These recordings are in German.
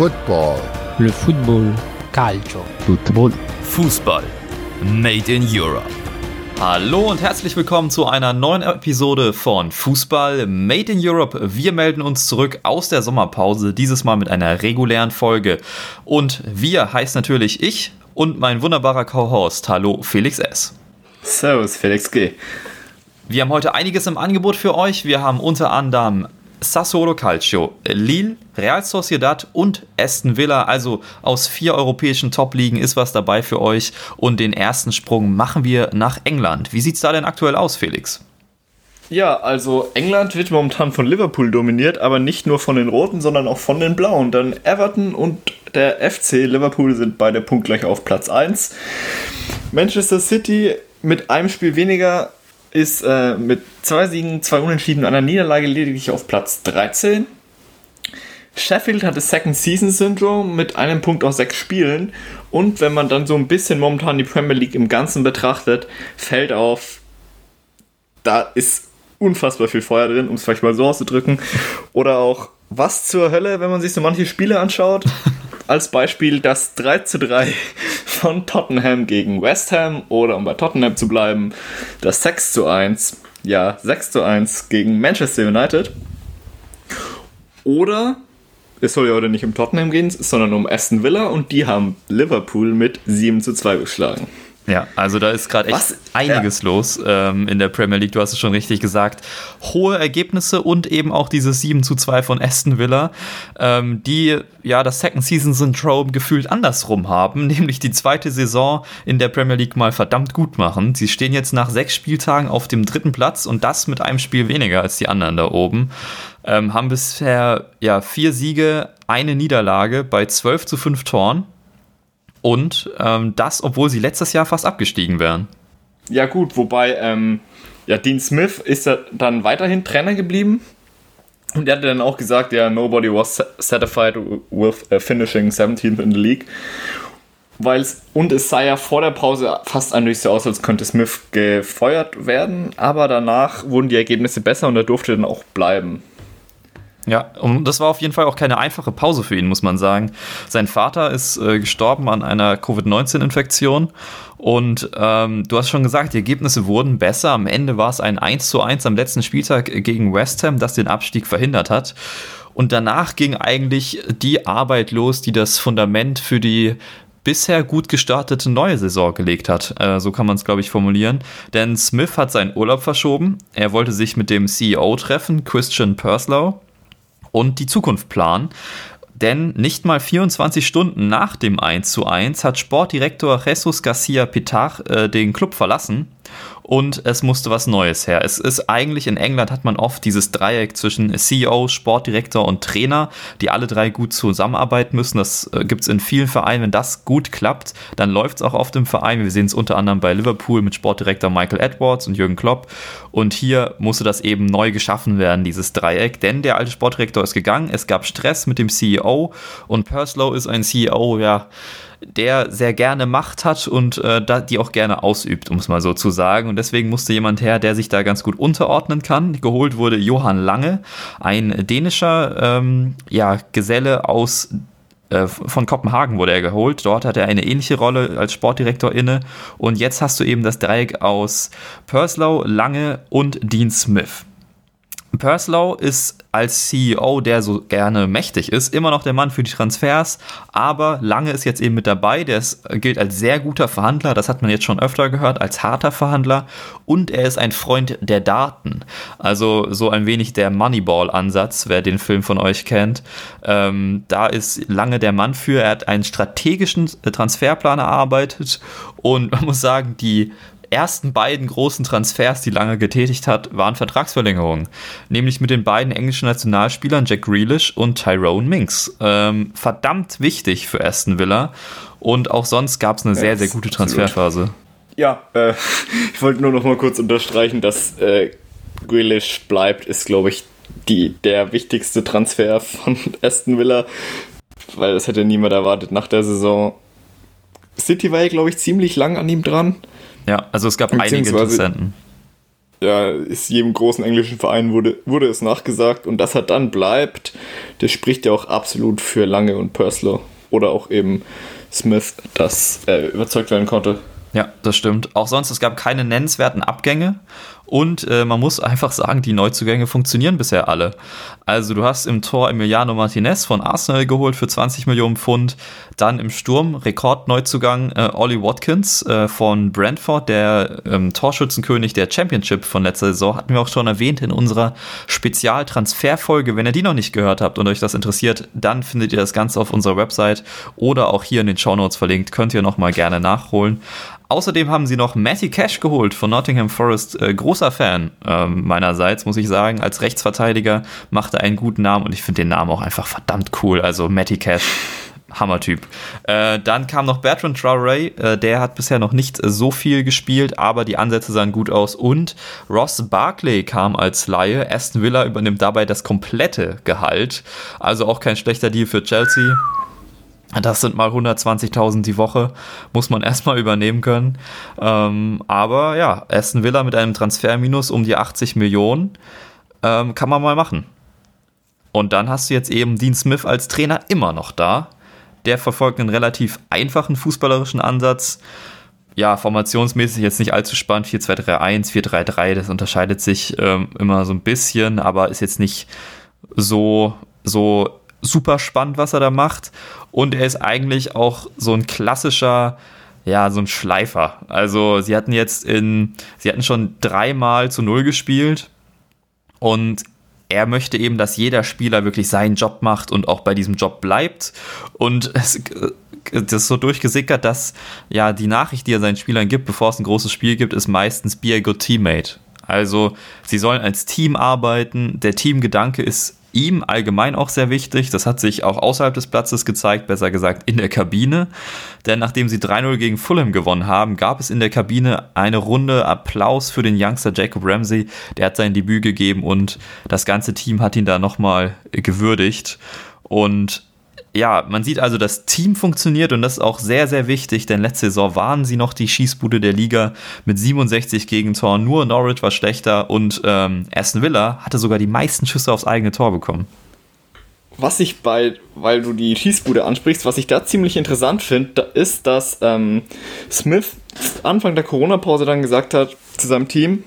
Football. Le football. Calcio. Football. Fußball. Made in Europe. Hallo und herzlich willkommen zu einer neuen Episode von Fußball Made in Europe. Wir melden uns zurück aus der Sommerpause, dieses Mal mit einer regulären Folge. Und wir heißt natürlich ich und mein wunderbarer Co-Host. Hallo Felix S. Servus Felix G. Wir haben heute einiges im Angebot für euch. Wir haben unter anderem Sassuolo Calcio, Lille, Real Sociedad und Aston Villa. Also aus vier europäischen Top-Ligen ist was dabei für euch. Und den ersten Sprung machen wir nach England. Wie sieht es da denn aktuell aus, Felix? Ja, also England wird momentan von Liverpool dominiert, aber nicht nur von den Roten, sondern auch von den Blauen. Denn Everton und der FC Liverpool sind beide punktgleich auf Platz 1. Manchester City mit einem Spiel weniger ist äh, mit zwei Siegen, zwei Unentschieden und einer Niederlage lediglich auf Platz 13. Sheffield hat das Second Season Syndrome mit einem Punkt aus sechs Spielen. Und wenn man dann so ein bisschen momentan die Premier League im Ganzen betrachtet, fällt auf, da ist unfassbar viel Feuer drin, um es vielleicht mal so auszudrücken. Oder auch, was zur Hölle, wenn man sich so manche Spiele anschaut. Als Beispiel das 3 zu 3 von Tottenham gegen West Ham oder um bei Tottenham zu bleiben, das 6 zu 1, ja, 6 zu 1 gegen Manchester United. Oder es soll ja heute nicht um Tottenham gehen, sondern um Aston Villa und die haben Liverpool mit 7 zu 2 geschlagen. Ja, also da ist gerade echt Was? einiges ja. los ähm, in der Premier League. Du hast es schon richtig gesagt. Hohe Ergebnisse und eben auch dieses 7 zu 2 von Aston Villa, ähm, die ja das Second Season Syndrome gefühlt andersrum haben, nämlich die zweite Saison in der Premier League mal verdammt gut machen. Sie stehen jetzt nach sechs Spieltagen auf dem dritten Platz und das mit einem Spiel weniger als die anderen da oben. Ähm, haben bisher ja vier Siege, eine Niederlage bei 12 zu 5 Toren. Und ähm, das, obwohl sie letztes Jahr fast abgestiegen wären. Ja, gut, wobei, ähm, ja, Dean Smith ist dann weiterhin Trainer geblieben. Und er hatte dann auch gesagt, ja, nobody was satisfied with finishing 17th in the league. Weil's, und es sah ja vor der Pause fast eindeutig so aus, als könnte Smith gefeuert werden, aber danach wurden die Ergebnisse besser und er durfte dann auch bleiben. Ja, und das war auf jeden Fall auch keine einfache Pause für ihn, muss man sagen. Sein Vater ist äh, gestorben an einer Covid-19-Infektion und ähm, du hast schon gesagt, die Ergebnisse wurden besser. Am Ende war es ein 1 zu 1 am letzten Spieltag gegen West Ham, das den Abstieg verhindert hat. Und danach ging eigentlich die Arbeit los, die das Fundament für die bisher gut gestartete neue Saison gelegt hat. Äh, so kann man es, glaube ich, formulieren. Denn Smith hat seinen Urlaub verschoben. Er wollte sich mit dem CEO treffen, Christian Purslow und die Zukunft planen. Denn nicht mal 24 Stunden nach dem 1 zu 1 hat Sportdirektor Jesus Garcia Pitar äh, den Club verlassen und es musste was Neues her. Es ist eigentlich in England hat man oft dieses Dreieck zwischen CEO, Sportdirektor und Trainer, die alle drei gut zusammenarbeiten müssen. Das äh, gibt es in vielen Vereinen. Wenn das gut klappt, dann läuft es auch oft im Verein. Wir sehen es unter anderem bei Liverpool mit Sportdirektor Michael Edwards und Jürgen Klopp. Und hier musste das eben neu geschaffen werden, dieses Dreieck, denn der alte Sportdirektor ist gegangen. Es gab Stress mit dem CEO und Perslow ist ein CEO, ja der sehr gerne Macht hat und äh, die auch gerne ausübt, um es mal so zu sagen. Und deswegen musste jemand her, der sich da ganz gut unterordnen kann. Geholt wurde Johann Lange, ein dänischer ähm, ja, Geselle aus äh, von Kopenhagen wurde er geholt. Dort hat er eine ähnliche Rolle als Sportdirektor inne. Und jetzt hast du eben das Dreieck aus Purslow, Lange und Dean Smith. Purslow ist als CEO, der so gerne mächtig ist, immer noch der Mann für die Transfers, aber Lange ist jetzt eben mit dabei, der ist, gilt als sehr guter Verhandler, das hat man jetzt schon öfter gehört, als harter Verhandler. Und er ist ein Freund der Daten, also so ein wenig der Moneyball-Ansatz, wer den Film von euch kennt, ähm, da ist Lange der Mann für, er hat einen strategischen Transferplan erarbeitet. Und man muss sagen, die ersten beiden großen Transfers, die lange getätigt hat, waren Vertragsverlängerungen. Nämlich mit den beiden englischen Nationalspielern Jack Grealish und Tyrone Minks. Ähm, verdammt wichtig für Aston Villa. Und auch sonst gab es eine sehr, sehr gute Transferphase. Ja, äh, ich wollte nur noch mal kurz unterstreichen, dass äh, Grealish bleibt, ist, glaube ich, die, der wichtigste Transfer von Aston Villa, weil das hätte niemand erwartet nach der Saison. City war ja, glaube ich, ziemlich lang an ihm dran. Ja, also es gab einige Interessenten. ja, ist jedem großen englischen Verein wurde, wurde es nachgesagt und dass er dann bleibt, das spricht ja auch absolut für Lange und Pörsler oder auch eben Smith, dass er überzeugt werden konnte. Ja, das stimmt. Auch sonst, es gab keine nennenswerten Abgänge. Und äh, man muss einfach sagen, die Neuzugänge funktionieren bisher alle. Also du hast im Tor Emiliano Martinez von Arsenal geholt für 20 Millionen Pfund. Dann im Sturm Rekordneuzugang äh, Ollie Watkins äh, von Brentford, der ähm, Torschützenkönig der Championship von letzter Saison. Hatten wir auch schon erwähnt in unserer Spezialtransferfolge. Wenn ihr die noch nicht gehört habt und euch das interessiert, dann findet ihr das Ganze auf unserer Website oder auch hier in den Show Notes verlinkt. Könnt ihr nochmal gerne nachholen. Außerdem haben sie noch Matty Cash geholt von Nottingham Forest. Äh, großer Fan äh, meinerseits, muss ich sagen. Als Rechtsverteidiger macht er einen guten Namen und ich finde den Namen auch einfach verdammt cool. Also Matty Cash. Hammertyp. Äh, dann kam noch Bertrand Traoré, äh, der hat bisher noch nicht so viel gespielt, aber die Ansätze sahen gut aus. Und Ross Barkley kam als Laie. Aston Villa übernimmt dabei das komplette Gehalt. Also auch kein schlechter Deal für Chelsea. Das sind mal 120.000 die Woche, muss man erstmal übernehmen können. Ähm, aber ja, Aston Villa mit einem Transferminus um die 80 Millionen ähm, kann man mal machen. Und dann hast du jetzt eben Dean Smith als Trainer immer noch da. Der verfolgt einen relativ einfachen fußballerischen Ansatz. Ja, formationsmäßig jetzt nicht allzu spannend. 4-2-3-1, 4-3-3, das unterscheidet sich ähm, immer so ein bisschen, aber ist jetzt nicht so, so super spannend, was er da macht. Und er ist eigentlich auch so ein klassischer, ja, so ein Schleifer. Also sie hatten jetzt in, sie hatten schon dreimal zu null gespielt und er möchte eben, dass jeder Spieler wirklich seinen Job macht und auch bei diesem Job bleibt. Und es, das ist so durchgesickert, dass ja die Nachricht, die er seinen Spielern gibt, bevor es ein großes Spiel gibt, ist meistens Be a good teammate. Also sie sollen als Team arbeiten. Der Teamgedanke ist ihm allgemein auch sehr wichtig. Das hat sich auch außerhalb des Platzes gezeigt, besser gesagt in der Kabine. Denn nachdem sie 3-0 gegen Fulham gewonnen haben, gab es in der Kabine eine Runde Applaus für den Youngster Jacob Ramsey. Der hat sein Debüt gegeben und das ganze Team hat ihn da nochmal gewürdigt. Und ja, man sieht also, das Team funktioniert und das ist auch sehr, sehr wichtig, denn letzte Saison waren sie noch die Schießbude der Liga mit 67 Gegentoren. Nur Norwich war schlechter und ähm, Aston Villa hatte sogar die meisten Schüsse aufs eigene Tor bekommen. Was ich bei, weil du die Schießbude ansprichst, was ich da ziemlich interessant finde, ist, dass ähm, Smith Anfang der Corona-Pause dann gesagt hat zu seinem Team,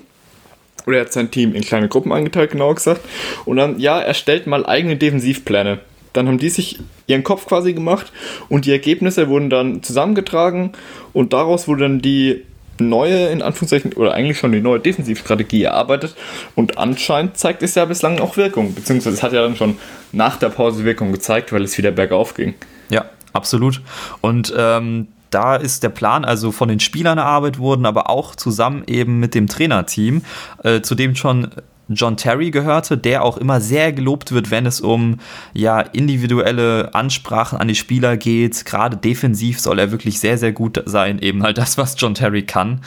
oder er hat sein Team in kleine Gruppen eingeteilt, genauer gesagt, und dann, ja, er stellt mal eigene Defensivpläne. Dann haben die sich ihren Kopf quasi gemacht und die Ergebnisse wurden dann zusammengetragen und daraus wurde dann die neue, in Anführungszeichen, oder eigentlich schon die neue Defensivstrategie erarbeitet und anscheinend zeigt es ja bislang auch Wirkung, beziehungsweise es hat ja dann schon nach der Pause Wirkung gezeigt, weil es wieder bergauf ging. Ja, absolut. Und ähm, da ist der Plan also von den Spielern erarbeitet worden, aber auch zusammen eben mit dem Trainerteam, äh, zu dem schon John Terry gehörte, der auch immer sehr gelobt wird, wenn es um ja individuelle Ansprachen an die Spieler geht. Gerade defensiv soll er wirklich sehr, sehr gut sein. Eben halt das, was John Terry kann.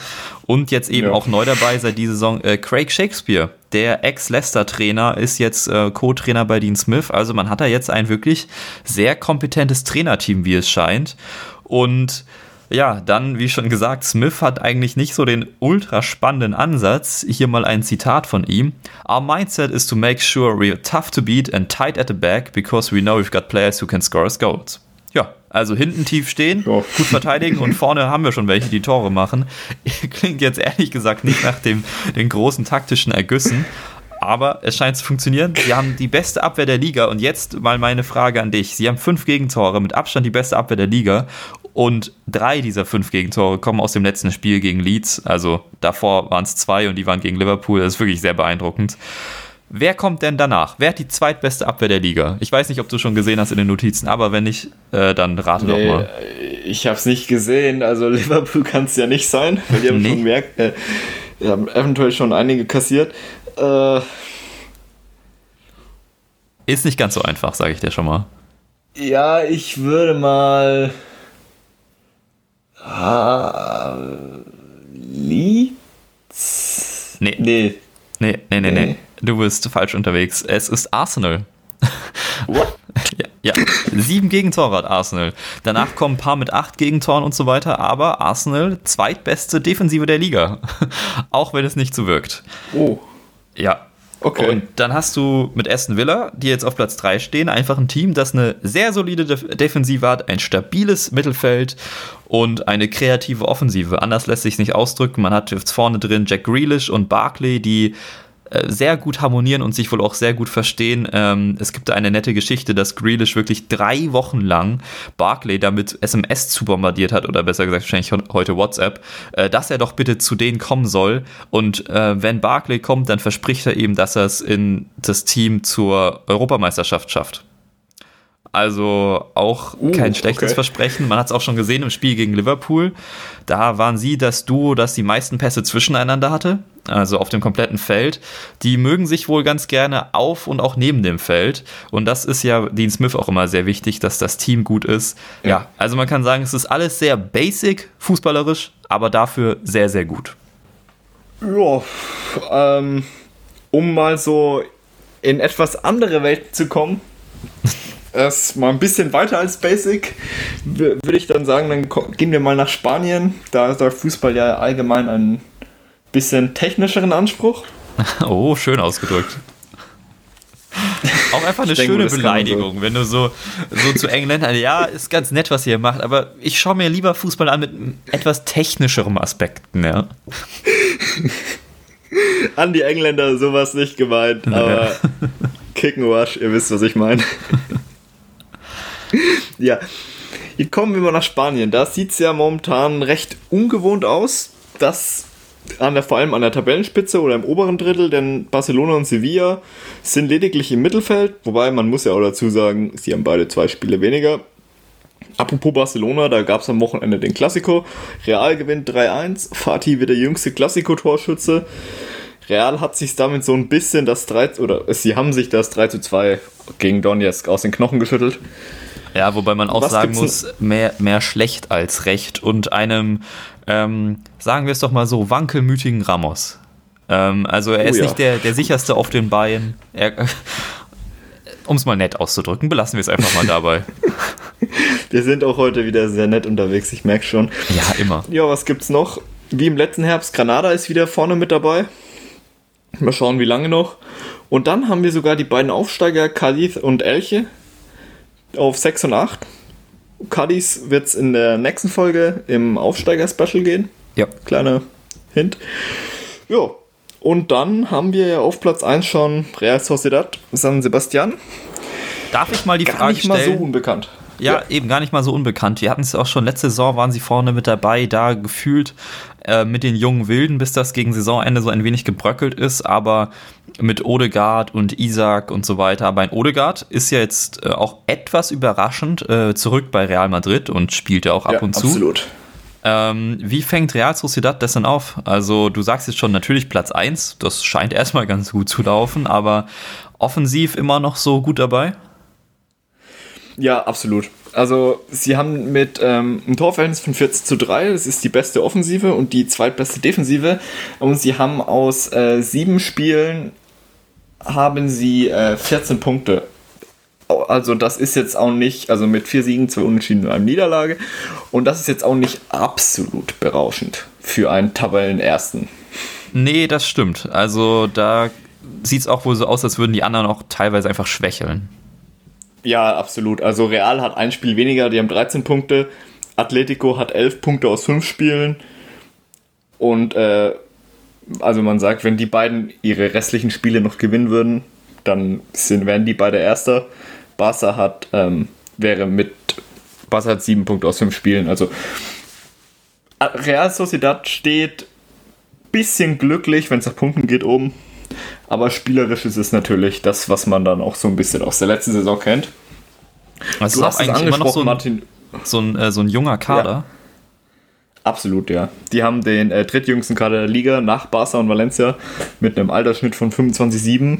Und jetzt eben ja. auch neu dabei seit dieser Saison äh, Craig Shakespeare. Der Ex-Leicester-Trainer ist jetzt äh, Co-Trainer bei Dean Smith. Also man hat da jetzt ein wirklich sehr kompetentes Trainerteam, wie es scheint. Und ja, dann, wie schon gesagt, Smith hat eigentlich nicht so den ultra spannenden Ansatz. Hier mal ein Zitat von ihm. Our mindset is to make sure we're tough to beat and tight at the back because we know we've got players who can score us goals. Ja, also hinten tief stehen, ja. gut verteidigen und vorne haben wir schon welche, die Tore machen. Klingt jetzt ehrlich gesagt nicht nach dem, den großen taktischen Ergüssen, aber es scheint zu funktionieren. Sie haben die beste Abwehr der Liga und jetzt mal meine Frage an dich. Sie haben fünf Gegentore, mit Abstand die beste Abwehr der Liga und drei dieser fünf Gegentore kommen aus dem letzten Spiel gegen Leeds. Also davor waren es zwei und die waren gegen Liverpool. Das ist wirklich sehr beeindruckend. Wer kommt denn danach? Wer hat die zweitbeste Abwehr der Liga? Ich weiß nicht, ob du schon gesehen hast in den Notizen, aber wenn nicht, äh, dann rate nee, doch mal. Ich habe es nicht gesehen. Also Liverpool kann es ja nicht sein, weil die haben nee. schon mehr, äh, haben eventuell schon einige kassiert. Äh, Ist nicht ganz so einfach, sage ich dir schon mal. Ja, ich würde mal Leeds? Nee. Nee. Nee, nee, nee, nee. Du bist falsch unterwegs. Es ist Arsenal. What? ja, Ja, sieben Gegentore hat Arsenal. Danach kommen ein paar mit acht Gegentoren und so weiter, aber Arsenal zweitbeste Defensive der Liga. Auch wenn es nicht so wirkt. Oh. Ja. Okay. Und dann hast du mit Aston Villa, die jetzt auf Platz 3 stehen, einfach ein Team, das eine sehr solide Def Defensive hat, ein stabiles Mittelfeld und eine kreative Offensive. Anders lässt sich nicht ausdrücken. Man hat jetzt vorne drin Jack Grealish und Barkley, die sehr gut harmonieren und sich wohl auch sehr gut verstehen. Ähm, es gibt eine nette Geschichte, dass Grealish wirklich drei Wochen lang Barclay damit SMS zu bombardiert hat, oder besser gesagt wahrscheinlich heute WhatsApp, äh, dass er doch bitte zu denen kommen soll. Und äh, wenn Barclay kommt, dann verspricht er ihm, dass er es in das Team zur Europameisterschaft schafft. Also auch uh, kein schlechtes okay. Versprechen. Man hat es auch schon gesehen im Spiel gegen Liverpool. Da waren sie das Duo, das die meisten Pässe zwischeneinander hatte, also auf dem kompletten Feld. Die mögen sich wohl ganz gerne auf und auch neben dem Feld. Und das ist ja Dean Smith auch immer sehr wichtig, dass das Team gut ist. Ja, ja also man kann sagen, es ist alles sehr basic, fußballerisch, aber dafür sehr, sehr gut. Ja, ähm, um mal so in etwas andere Welten zu kommen erst mal ein bisschen weiter als Basic, würde ich dann sagen, dann gehen wir mal nach Spanien. Da ist der Fußball ja allgemein einen bisschen technischeren Anspruch. Oh, schön ausgedrückt. Auch einfach eine denke, schöne Beleidigung, so. wenn du so, so zu Engländern, ja, ist ganz nett, was ihr macht, aber ich schaue mir lieber Fußball an mit etwas technischerem Aspekten, ja. an die Engländer sowas nicht gemeint, aber Kickenwash, ihr wisst, was ich meine. ja. Jetzt kommen wir mal nach Spanien. Da sieht es ja momentan recht ungewohnt aus, dass an der, vor allem an der Tabellenspitze oder im oberen Drittel, denn Barcelona und Sevilla sind lediglich im Mittelfeld, wobei man muss ja auch dazu sagen, sie haben beide zwei Spiele weniger. Apropos Barcelona, da gab es am Wochenende den Klassiko. Real gewinnt 3-1. Fatih wird der jüngste Klassiko-Torschütze. Real hat sich damit so ein bisschen das 3 oder sie haben sich das 3 2 gegen Donetsk aus den Knochen geschüttelt. Ja, wobei man auch Was sagen muss, mehr, mehr schlecht als recht und einem, ähm, sagen wir es doch mal so, wankelmütigen Ramos. Ähm, also er oh, ist ja. nicht der, der sicherste auf den Beinen. um es mal nett auszudrücken, belassen wir es einfach mal dabei. wir sind auch heute wieder sehr nett unterwegs, ich merke schon. Ja, immer. Ja, was gibt's noch? Wie im letzten Herbst, Granada ist wieder vorne mit dabei. Mal schauen, wie lange noch. Und dann haben wir sogar die beiden Aufsteiger, Cadiz und Elche, auf 6 und 8. Cadiz wird es in der nächsten Folge im Aufsteiger-Special gehen. Ja. Kleiner Hint. Ja. Und dann haben wir ja auf Platz 1 schon Real Sociedad, San Sebastian. Darf ich mal die Gar Frage nicht stellen? mal so unbekannt. Ja, ja, eben gar nicht mal so unbekannt. Wir hatten es auch schon letzte Saison, waren sie vorne mit dabei, da gefühlt äh, mit den jungen Wilden, bis das gegen Saisonende so ein wenig gebröckelt ist, aber mit Odegaard und Isaac und so weiter. Aber ein Odegaard ist ja jetzt äh, auch etwas überraschend äh, zurück bei Real Madrid und spielt ja auch ab ja, und zu. Absolut. Ähm, wie fängt Real Sociedad das denn auf? Also, du sagst jetzt schon natürlich Platz 1, das scheint erstmal ganz gut zu laufen, aber offensiv immer noch so gut dabei? Ja, absolut. Also, sie haben mit ähm, einem Torverhältnis von 14 zu 3, das ist die beste Offensive und die zweitbeste Defensive. Und sie haben aus äh, sieben Spielen haben sie äh, 14 Punkte. Also, das ist jetzt auch nicht, also mit vier Siegen, zwei Unentschieden und einer Niederlage. Und das ist jetzt auch nicht absolut berauschend für einen Tabellenersten. Nee, das stimmt. Also, da sieht es auch wohl so aus, als würden die anderen auch teilweise einfach schwächeln. Ja, absolut. Also Real hat ein Spiel weniger, die haben 13 Punkte. Atletico hat 11 Punkte aus 5 Spielen. Und äh, also man sagt, wenn die beiden ihre restlichen Spiele noch gewinnen würden, dann sind, wären die beide Erster. Barca hat, ähm, wäre mit, Barca hat 7 Punkte aus 5 Spielen. Also Real Sociedad steht bisschen glücklich, wenn es nach Punkten geht, oben. Aber spielerisch ist es natürlich das, was man dann auch so ein bisschen aus der letzten Saison kennt. Das du ist hast eigentlich immer noch so ein, Martin. So ein, äh, so ein junger Kader. Ja. Absolut, ja. Die haben den äh, drittjüngsten Kader der Liga nach Barca und Valencia mit einem Altersschnitt von 25,7.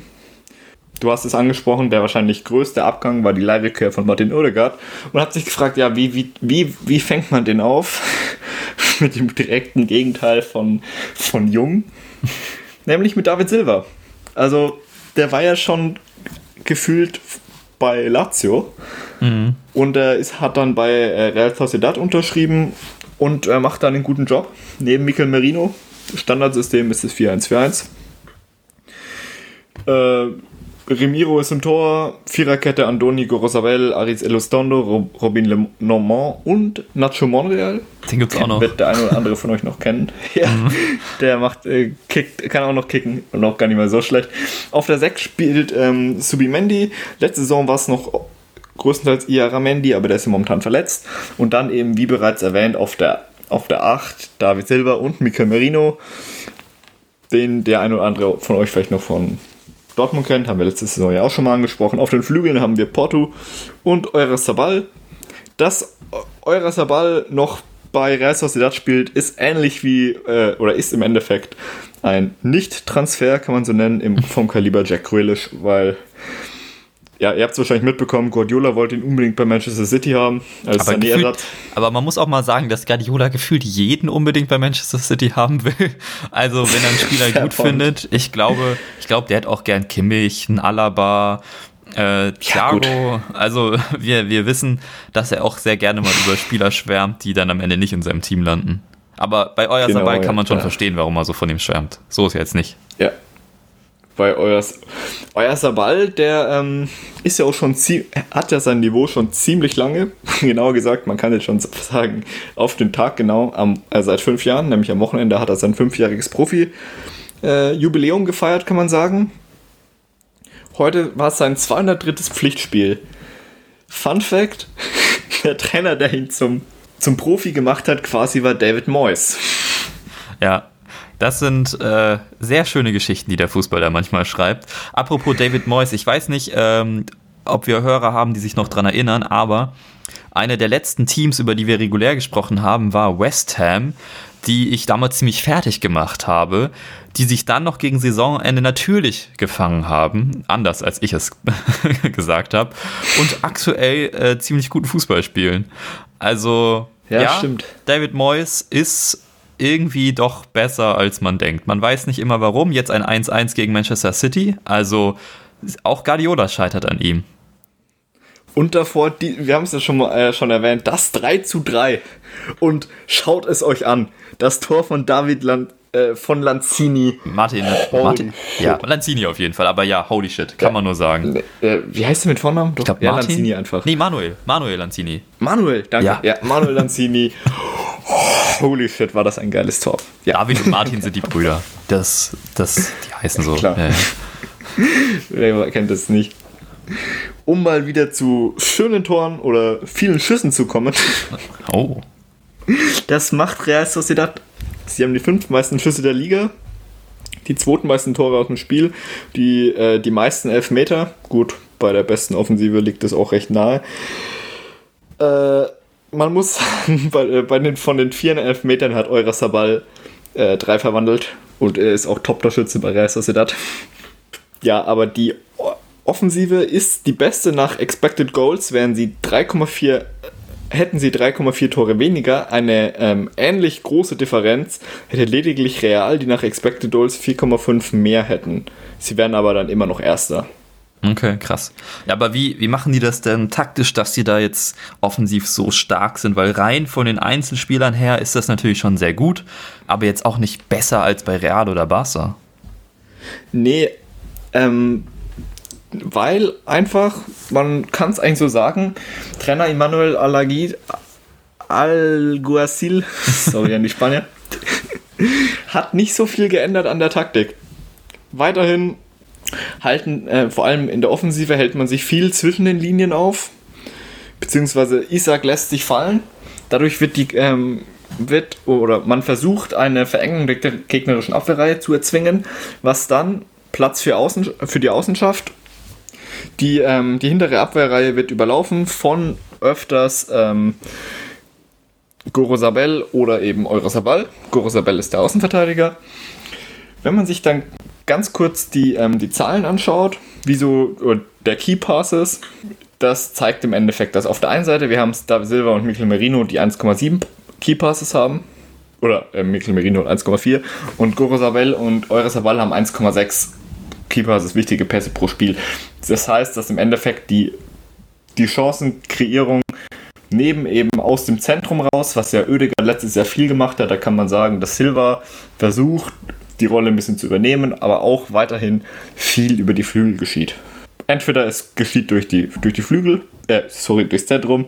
Du hast es angesprochen, der wahrscheinlich größte Abgang war die Leihrückkehr von Martin Odegaard und hat sich gefragt, ja, wie, wie, wie, wie fängt man den auf? mit dem direkten Gegenteil von, von Jung nämlich mit David Silva. Also, der war ja schon gefühlt bei Lazio mhm. und er ist, hat dann bei äh, Real Sociedad unterschrieben und er macht dann einen guten Job. Neben Mikel Merino, Standardsystem ist es 4-1-4-1. Remiro ist im Tor, Viererkette Andoni Gorosabel, Aris Elostondo, Robin Le Normand und Nacho Monreal. Den gibt's auch noch. Wird der eine oder andere von euch noch kennen. ja, mhm. der macht, äh, kickt, kann auch noch kicken und auch gar nicht mal so schlecht. Auf der 6 spielt ähm, Subimendi. Letzte Saison war es noch größtenteils Iaramendi, aber der ist momentan verletzt. Und dann eben, wie bereits erwähnt, auf der, auf der 8 David Silva und Mikel Merino. Den der eine oder andere von euch vielleicht noch von Dortmund kennt, haben wir letzte Saison ja auch schon mal angesprochen. Auf den Flügeln haben wir Porto und Sabal. Dass Sabal noch bei Real Sociedad spielt, ist ähnlich wie, äh, oder ist im Endeffekt ein Nicht-Transfer, kann man so nennen, im, vom Kaliber Jack Grealish, weil ja, ihr habt es wahrscheinlich mitbekommen, Guardiola wollte ihn unbedingt bei Manchester City haben, als aber, gefühlt, aber man muss auch mal sagen, dass Guardiola gefühlt jeden unbedingt bei Manchester City haben will. Also wenn er einen Spieler gut point. findet, ich glaube, ich glaube, der hat auch gern Kimmich, einen Alaba, äh, Thiago, ja, also wir, wir wissen, dass er auch sehr gerne mal über Spieler schwärmt, die dann am Ende nicht in seinem Team landen. Aber bei Euer genau, Sabal kann man schon ja. verstehen, warum er so von ihm schwärmt. So ist er jetzt nicht. Ja, bei euer, euer Sabal, der ähm, ist ja auch schon hat ja sein Niveau schon ziemlich lange. Genauer gesagt, man kann jetzt schon sagen, auf den Tag genau, am, äh, seit fünf Jahren, nämlich am Wochenende hat er sein fünfjähriges Profi-Jubiläum äh, gefeiert, kann man sagen. Heute war es sein 203. Pflichtspiel. Fun Fact: Der Trainer, der ihn zum, zum Profi gemacht hat, quasi war David Moyes. Ja, das sind äh, sehr schöne Geschichten, die der Fußball da manchmal schreibt. Apropos David Moyes, ich weiß nicht, ähm, ob wir Hörer haben, die sich noch dran erinnern, aber eine der letzten Teams, über die wir regulär gesprochen haben, war West Ham, die ich damals ziemlich fertig gemacht habe, die sich dann noch gegen Saisonende natürlich gefangen haben, anders als ich es gesagt habe, und aktuell äh, ziemlich guten Fußball spielen. Also, ja, ja stimmt. David Moyes ist irgendwie doch besser, als man denkt. Man weiß nicht immer warum. Jetzt ein 1-1 gegen Manchester City. Also auch Guardiola scheitert an ihm. Und davor, die, wir haben es ja schon, äh, schon erwähnt, das 3 zu 3. Und schaut es euch an. Das Tor von David Land, äh, von Lanzini. Martin, Martin ja, Lanzini auf jeden Fall. Aber ja, holy shit, kann ja, man nur sagen. Äh, wie heißt er mit Vornamen? Doch, ich glaub, ja, Martin? Lanzini einfach. Nee, Manuel. Manuel Lanzini. Manuel, danke. Ja, ja Manuel Lanzini. Holy shit, war das ein geiles Tor. Ja. David und Martin sind die Brüder. Das, das, die heißen so. Klar. Ja. Wer kennt das nicht? Um mal wieder zu schönen Toren oder vielen Schüssen zu kommen. Oh. Das macht Real Sociedad. Sie haben die fünf meisten Schüsse der Liga, die zweitmeisten Tore aus dem Spiel, die, äh, die meisten Elfmeter. Gut, bei der besten Offensive liegt es auch recht nahe. Äh, man muss sagen, bei, äh, bei den, von den vier Elfmetern hat Eurer Sabal äh, drei verwandelt und er ist auch Top-Torschütze bei Real Sociedad. Ja, aber die Offensive ist die beste nach Expected Goals, wären sie 3,4 hätten sie 3,4 Tore weniger, eine ähm, ähnlich große Differenz hätte lediglich Real, die nach Expected Goals 4,5 mehr hätten. Sie wären aber dann immer noch Erster. Okay, krass. Ja, aber wie, wie machen die das denn taktisch, dass sie da jetzt offensiv so stark sind? Weil rein von den Einzelspielern her ist das natürlich schon sehr gut, aber jetzt auch nicht besser als bei Real oder Barca. Nee, ähm, weil einfach, man kann es eigentlich so sagen, Trainer Emmanuel Alagui, Alguacil, sorry an die Spanier, hat nicht so viel geändert an der Taktik. Weiterhin halten, äh, vor allem in der Offensive hält man sich viel zwischen den Linien auf, beziehungsweise Isaac lässt sich fallen. Dadurch wird die, ähm, wird, oder man versucht, eine Verengung der gegnerischen Abwehrreihe zu erzwingen, was dann Platz für, Außen, für die Außenschaft. Die, ähm, die hintere Abwehrreihe wird überlaufen von öfters ähm, Gorosabel oder eben Eurosabal. Gorosabel ist der Außenverteidiger. Wenn man sich dann ganz kurz die, ähm, die Zahlen anschaut, wie so der Key Passes, das zeigt im Endeffekt, dass auf der einen Seite wir haben David Silva und Michael Merino, die 1,7 Key Passes haben. Oder äh, Michael Merino 1,4 und Goro Sabel und Eure Sabal haben 1,6 Key Passes, wichtige Pässe pro Spiel. Das heißt, dass im Endeffekt die die Chancenkreierung neben eben aus dem Zentrum raus, was ja Oedegaard letztes Jahr viel gemacht hat, da kann man sagen, dass Silva versucht, die Rolle ein bisschen zu übernehmen, aber auch weiterhin viel über die Flügel geschieht. Entweder es geschieht durch die, durch die Flügel, äh, sorry, durchs Zentrum,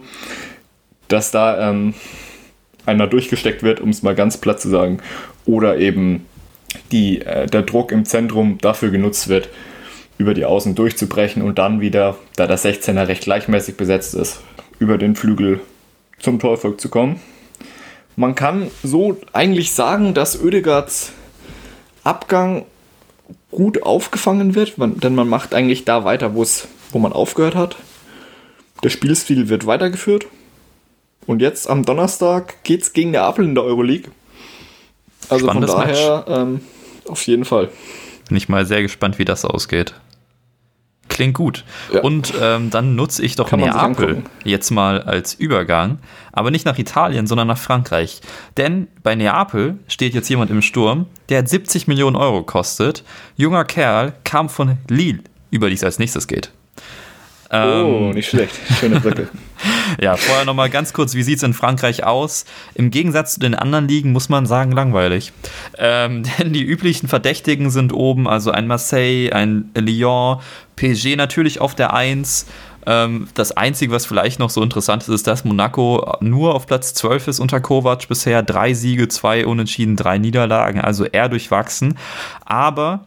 dass da ähm, einer durchgesteckt wird, um es mal ganz platt zu sagen, oder eben die, äh, der Druck im Zentrum dafür genutzt wird, über die Außen durchzubrechen und dann wieder, da der 16er recht gleichmäßig besetzt ist, über den Flügel zum Torfolg zu kommen. Man kann so eigentlich sagen, dass Oedegaards Abgang gut aufgefangen wird, denn man macht eigentlich da weiter, wo man aufgehört hat. Der Spielstil wird weitergeführt. Und jetzt am Donnerstag geht es gegen Neapel in der Euroleague. Also Spannendes von daher ähm, auf jeden Fall. Bin ich mal sehr gespannt, wie das ausgeht. Klingt gut. Ja. Und ähm, dann nutze ich doch Kann Neapel jetzt mal als Übergang, aber nicht nach Italien, sondern nach Frankreich. Denn bei Neapel steht jetzt jemand im Sturm, der hat 70 Millionen Euro kostet. Junger Kerl, kam von Lille, über die es als nächstes geht. Oh, ähm, nicht schlecht. Schöne Brücke. ja, vorher nochmal ganz kurz, wie sieht es in Frankreich aus? Im Gegensatz zu den anderen Ligen muss man sagen, langweilig. Ähm, denn die üblichen Verdächtigen sind oben, also ein Marseille, ein Lyon, PSG natürlich auf der 1. Ähm, das Einzige, was vielleicht noch so interessant ist, ist, dass Monaco nur auf Platz 12 ist unter Kovac bisher. Drei Siege, zwei Unentschieden, drei Niederlagen, also eher durchwachsen. Aber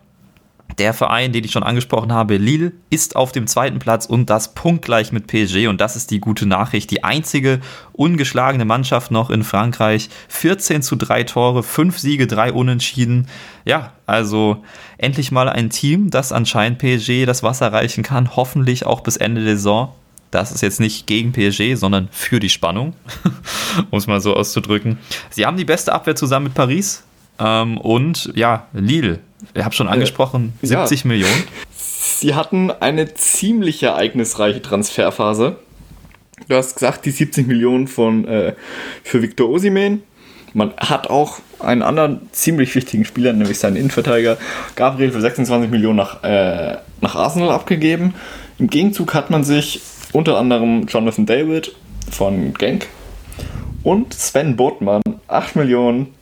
der Verein, den ich schon angesprochen habe, Lille, ist auf dem zweiten Platz und das punktgleich mit PSG. Und das ist die gute Nachricht. Die einzige ungeschlagene Mannschaft noch in Frankreich. 14 zu 3 Tore, 5 Siege, 3 Unentschieden. Ja, also endlich mal ein Team, das anscheinend PSG das Wasser reichen kann. Hoffentlich auch bis Ende der Saison. Das ist jetzt nicht gegen PSG, sondern für die Spannung, um es mal so auszudrücken. Sie haben die beste Abwehr zusammen mit Paris. Ähm, und ja, Lille ich habe schon angesprochen, äh, 70 ja. Millionen. Sie hatten eine ziemlich ereignisreiche Transferphase. Du hast gesagt, die 70 Millionen von, äh, für Victor Osimen. Man hat auch einen anderen ziemlich wichtigen Spieler, nämlich seinen Innenverteidiger Gabriel für 26 Millionen nach, äh, nach Arsenal abgegeben. Im Gegenzug hat man sich unter anderem Jonathan David von Genk und Sven Botmann 8 Millionen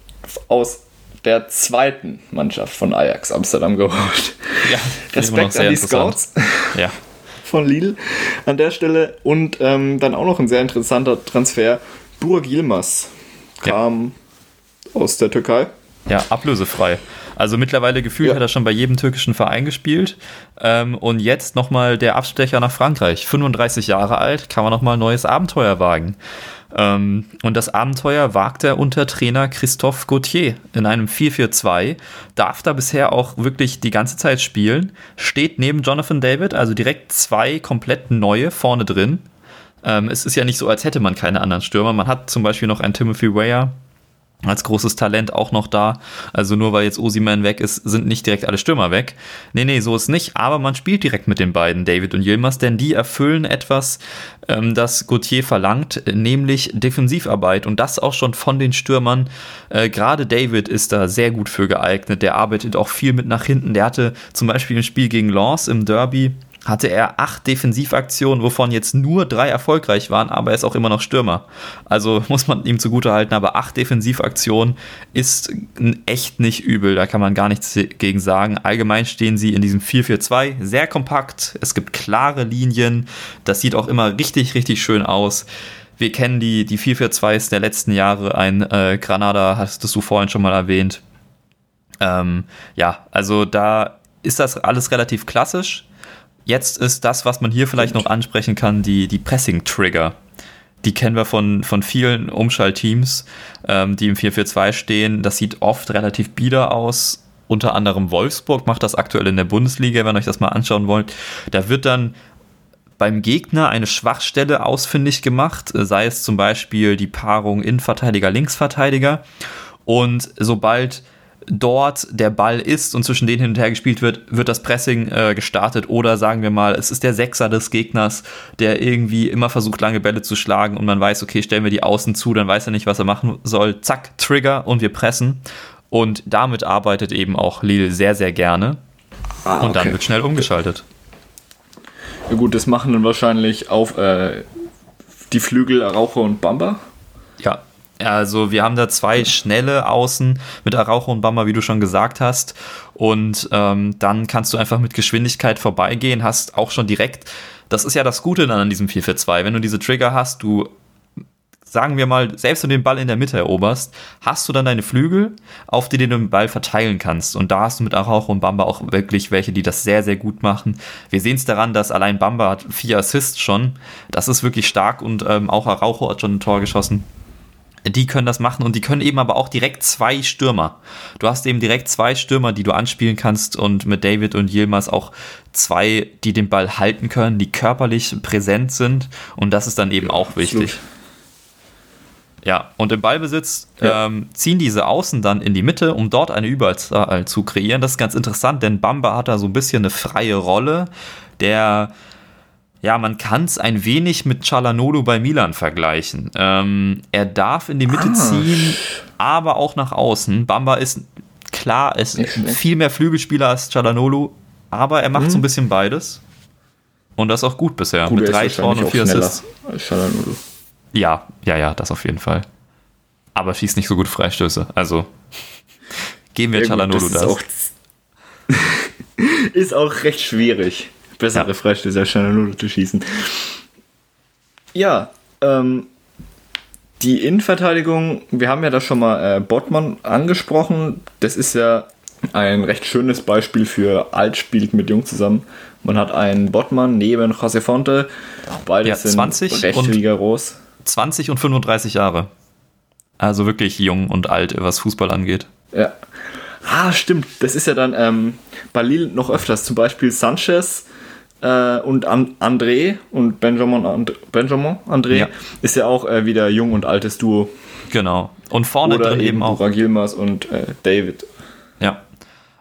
aus der zweiten Mannschaft von Ajax Amsterdam geholt. Ja, Respekt an die Scouts ja. von Lille an der Stelle. Und ähm, dann auch noch ein sehr interessanter Transfer. Burak Yilmaz kam ja. aus der Türkei. Ja, ablösefrei. Also mittlerweile gefühlt ja. hat er schon bei jedem türkischen Verein gespielt. Ähm, und jetzt nochmal der Abstecher nach Frankreich. 35 Jahre alt, kann man nochmal ein neues Abenteuer wagen. Ähm, und das Abenteuer wagt er unter Trainer Christophe Gauthier in einem 4-4-2, darf da bisher auch wirklich die ganze Zeit spielen, steht neben Jonathan David, also direkt zwei komplett neue vorne drin. Ähm, es ist ja nicht so, als hätte man keine anderen Stürmer. Man hat zum Beispiel noch einen Timothy Weah, als großes Talent auch noch da. Also nur weil jetzt Osiman weg ist, sind nicht direkt alle Stürmer weg. Nee, nee, so ist nicht. Aber man spielt direkt mit den beiden, David und Yilmaz, denn die erfüllen etwas, ähm, das Gauthier verlangt, nämlich Defensivarbeit. Und das auch schon von den Stürmern. Äh, Gerade David ist da sehr gut für geeignet. Der arbeitet auch viel mit nach hinten. Der hatte zum Beispiel ein Spiel gegen Lens im Derby hatte er acht Defensivaktionen, wovon jetzt nur drei erfolgreich waren, aber er ist auch immer noch Stürmer. Also muss man ihm zugutehalten, aber acht Defensivaktionen ist echt nicht übel, da kann man gar nichts gegen sagen. Allgemein stehen sie in diesem 4-4-2 sehr kompakt, es gibt klare Linien, das sieht auch immer richtig, richtig schön aus. Wir kennen die, die 4-4-2s der letzten Jahre, ein äh, Granada, hast du vorhin schon mal erwähnt. Ähm, ja, also da ist das alles relativ klassisch Jetzt ist das, was man hier vielleicht noch ansprechen kann, die, die Pressing-Trigger. Die kennen wir von, von vielen Umschaltteams, ähm, die im 4-4-2 stehen. Das sieht oft relativ bieder aus. Unter anderem Wolfsburg macht das aktuell in der Bundesliga, wenn ihr euch das mal anschauen wollt. Da wird dann beim Gegner eine Schwachstelle ausfindig gemacht, sei es zum Beispiel die Paarung Innenverteidiger-Linksverteidiger. Und sobald dort der Ball ist und zwischen denen hin und her gespielt wird, wird das Pressing äh, gestartet oder sagen wir mal, es ist der Sechser des Gegners, der irgendwie immer versucht, lange Bälle zu schlagen und man weiß, okay, stellen wir die Außen zu, dann weiß er nicht, was er machen soll. Zack, Trigger und wir pressen. Und damit arbeitet eben auch Lille sehr, sehr gerne. Ah, okay. Und dann wird schnell umgeschaltet. Ja gut, das machen dann wahrscheinlich auf äh, die Flügel Araujo und Bamba. Ja, also wir haben da zwei schnelle Außen mit Araujo und Bamba, wie du schon gesagt hast. Und ähm, dann kannst du einfach mit Geschwindigkeit vorbeigehen, hast auch schon direkt, das ist ja das Gute dann an diesem 4-4-2, wenn du diese Trigger hast, du sagen wir mal, selbst wenn du den Ball in der Mitte eroberst, hast du dann deine Flügel, auf die du den Ball verteilen kannst. Und da hast du mit Araujo und Bamba auch wirklich welche, die das sehr, sehr gut machen. Wir sehen es daran, dass allein Bamba hat vier Assists schon. Das ist wirklich stark und ähm, auch Araujo hat schon ein Tor geschossen. Die können das machen und die können eben aber auch direkt zwei Stürmer. Du hast eben direkt zwei Stürmer, die du anspielen kannst und mit David und Yilmaz auch zwei, die den Ball halten können, die körperlich präsent sind und das ist dann eben auch wichtig. Absolut. Ja, und im Ballbesitz ja. ähm, ziehen diese Außen dann in die Mitte, um dort eine Überzahl zu kreieren. Das ist ganz interessant, denn Bamba hat da so ein bisschen eine freie Rolle. Der, ja, man kann es ein wenig mit Chalanolo bei Milan vergleichen. Ähm, er darf in die Mitte ah. ziehen, aber auch nach außen. Bamba ist klar, ist viel mehr Flügelspieler als Chalanolo, aber er macht hm. so ein bisschen beides. Und das auch gut bisher. Gut, mit drei Toren und vier Assists. Ja, ja, ja, das auf jeden Fall. Aber schießt nicht so gut Freistöße. Also geben wir ja, Chalanolo das. Ist auch, ist auch recht schwierig, bessere ja. Freistöße als Chalanolo zu schießen. Ja, ähm, die Innenverteidigung, wir haben ja da schon mal äh, Bottmann angesprochen. Das ist ja ein recht schönes Beispiel für alt spielt mit Jung zusammen. Man hat einen Bottmann neben José Fonte. Beide ja, sind recht rigoros. 20 und 35 Jahre. Also wirklich jung und alt, was Fußball angeht. Ja. Ah, stimmt. Das ist ja dann ähm, bei Lille noch öfters. Zum Beispiel Sanchez äh, und An André und Benjamin, And Benjamin André ja. ist ja auch äh, wieder jung und altes Duo. Genau. Und vorne Oder drin eben, eben auch. Gilmas und äh, David. Ja.